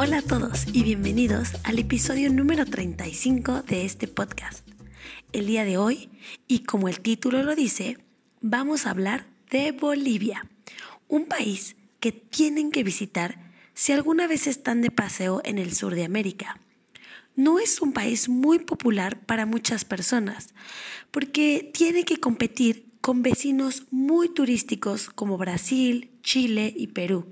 Hola a todos y bienvenidos al episodio número 35 de este podcast. El día de hoy, y como el título lo dice, vamos a hablar de Bolivia, un país que tienen que visitar si alguna vez están de paseo en el sur de América. No es un país muy popular para muchas personas, porque tiene que competir con vecinos muy turísticos como Brasil, Chile y Perú.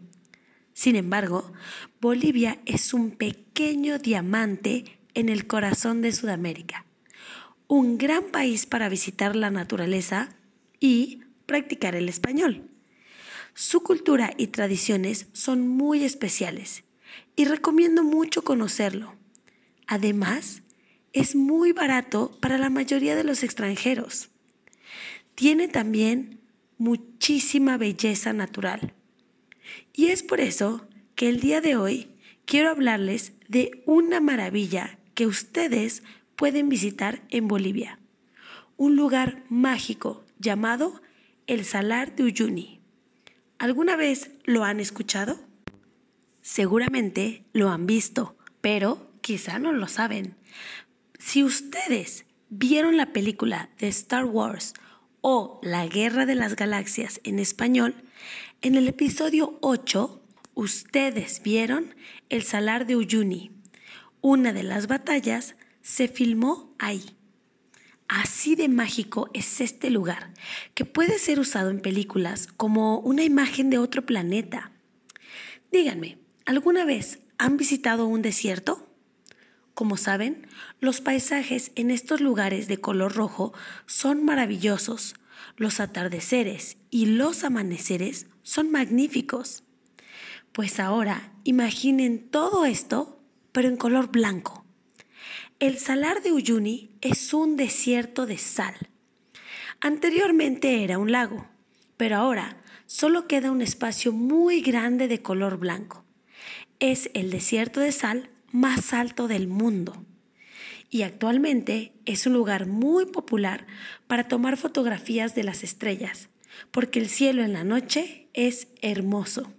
Sin embargo, Bolivia es un pequeño diamante en el corazón de Sudamérica, un gran país para visitar la naturaleza y practicar el español. Su cultura y tradiciones son muy especiales y recomiendo mucho conocerlo. Además, es muy barato para la mayoría de los extranjeros. Tiene también muchísima belleza natural. Y es por eso que el día de hoy quiero hablarles de una maravilla que ustedes pueden visitar en Bolivia. Un lugar mágico llamado el Salar de Uyuni. ¿Alguna vez lo han escuchado? Seguramente lo han visto, pero quizá no lo saben. Si ustedes vieron la película de Star Wars o La Guerra de las Galaxias en español, en el episodio 8 ustedes vieron el Salar de Uyuni. Una de las batallas se filmó ahí. Así de mágico es este lugar, que puede ser usado en películas como una imagen de otro planeta. Díganme, ¿alguna vez han visitado un desierto? Como saben, los paisajes en estos lugares de color rojo son maravillosos. Los atardeceres y los amaneceres son magníficos. Pues ahora imaginen todo esto, pero en color blanco. El salar de Uyuni es un desierto de sal. Anteriormente era un lago, pero ahora solo queda un espacio muy grande de color blanco. Es el desierto de sal más alto del mundo y actualmente es un lugar muy popular para tomar fotografías de las estrellas, porque el cielo en la noche es hermoso.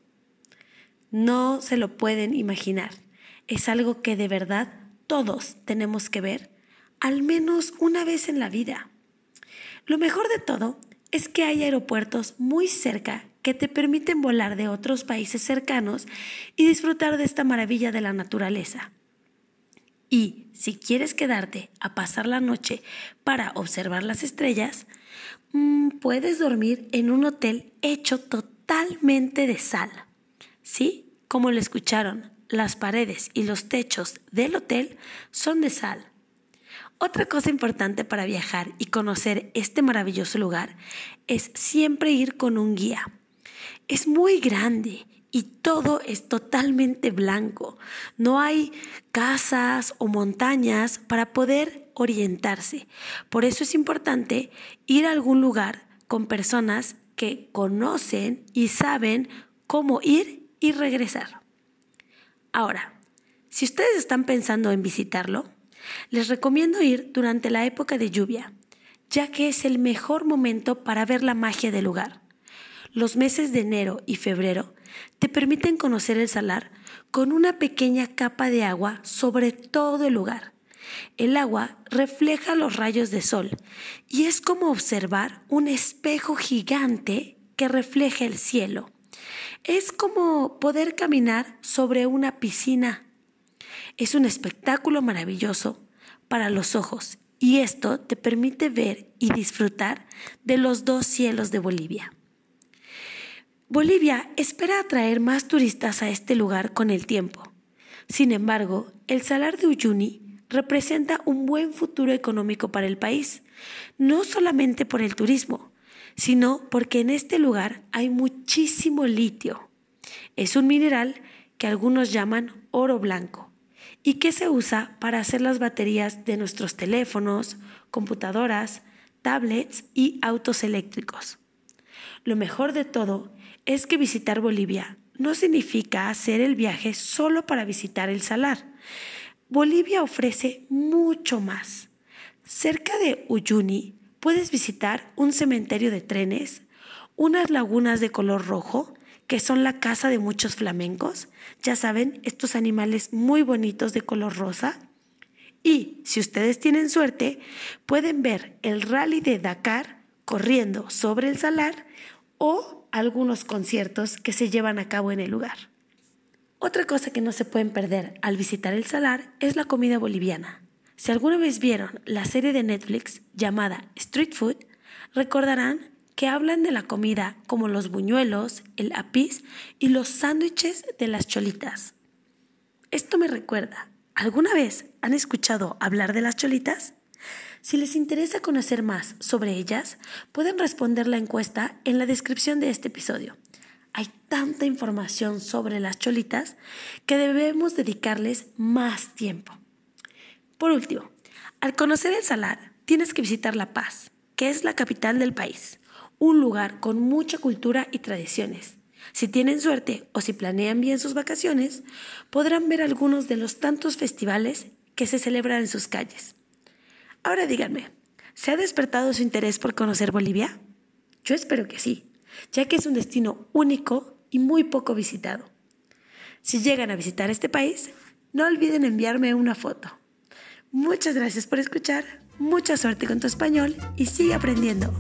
No se lo pueden imaginar, es algo que de verdad todos tenemos que ver al menos una vez en la vida. Lo mejor de todo es que hay aeropuertos muy cerca que te permiten volar de otros países cercanos y disfrutar de esta maravilla de la naturaleza. Y si quieres quedarte a pasar la noche para observar las estrellas, mm, puedes dormir en un hotel hecho totalmente de sal. ¿Sí? Como lo escucharon, las paredes y los techos del hotel son de sal. Otra cosa importante para viajar y conocer este maravilloso lugar es siempre ir con un guía. Es muy grande y todo es totalmente blanco. No hay casas o montañas para poder orientarse. Por eso es importante ir a algún lugar con personas que conocen y saben cómo ir y regresar. Ahora, si ustedes están pensando en visitarlo, les recomiendo ir durante la época de lluvia, ya que es el mejor momento para ver la magia del lugar. Los meses de enero y febrero te permiten conocer el salar con una pequeña capa de agua sobre todo el lugar. El agua refleja los rayos de sol y es como observar un espejo gigante que refleja el cielo. Es como poder caminar sobre una piscina. Es un espectáculo maravilloso para los ojos y esto te permite ver y disfrutar de los dos cielos de Bolivia. Bolivia espera atraer más turistas a este lugar con el tiempo. Sin embargo, el Salar de Uyuni representa un buen futuro económico para el país, no solamente por el turismo, sino porque en este lugar hay muchísimo litio. Es un mineral que algunos llaman oro blanco y que se usa para hacer las baterías de nuestros teléfonos, computadoras, tablets y autos eléctricos. Lo mejor de todo es que visitar Bolivia no significa hacer el viaje solo para visitar el salar. Bolivia ofrece mucho más. Cerca de Uyuni puedes visitar un cementerio de trenes, unas lagunas de color rojo, que son la casa de muchos flamencos, ya saben, estos animales muy bonitos de color rosa. Y si ustedes tienen suerte, pueden ver el rally de Dakar corriendo sobre el salar o algunos conciertos que se llevan a cabo en el lugar. Otra cosa que no se pueden perder al visitar el salar es la comida boliviana. Si alguna vez vieron la serie de Netflix llamada Street Food, recordarán que hablan de la comida como los buñuelos, el apis y los sándwiches de las cholitas. Esto me recuerda, ¿alguna vez han escuchado hablar de las cholitas? Si les interesa conocer más sobre ellas, pueden responder la encuesta en la descripción de este episodio. Hay tanta información sobre las cholitas que debemos dedicarles más tiempo. Por último, al conocer el Salar, tienes que visitar La Paz, que es la capital del país, un lugar con mucha cultura y tradiciones. Si tienen suerte o si planean bien sus vacaciones, podrán ver algunos de los tantos festivales que se celebran en sus calles. Ahora díganme, ¿se ha despertado su interés por conocer Bolivia? Yo espero que sí, ya que es un destino único y muy poco visitado. Si llegan a visitar este país, no olviden enviarme una foto. Muchas gracias por escuchar, mucha suerte con tu español y sigue aprendiendo.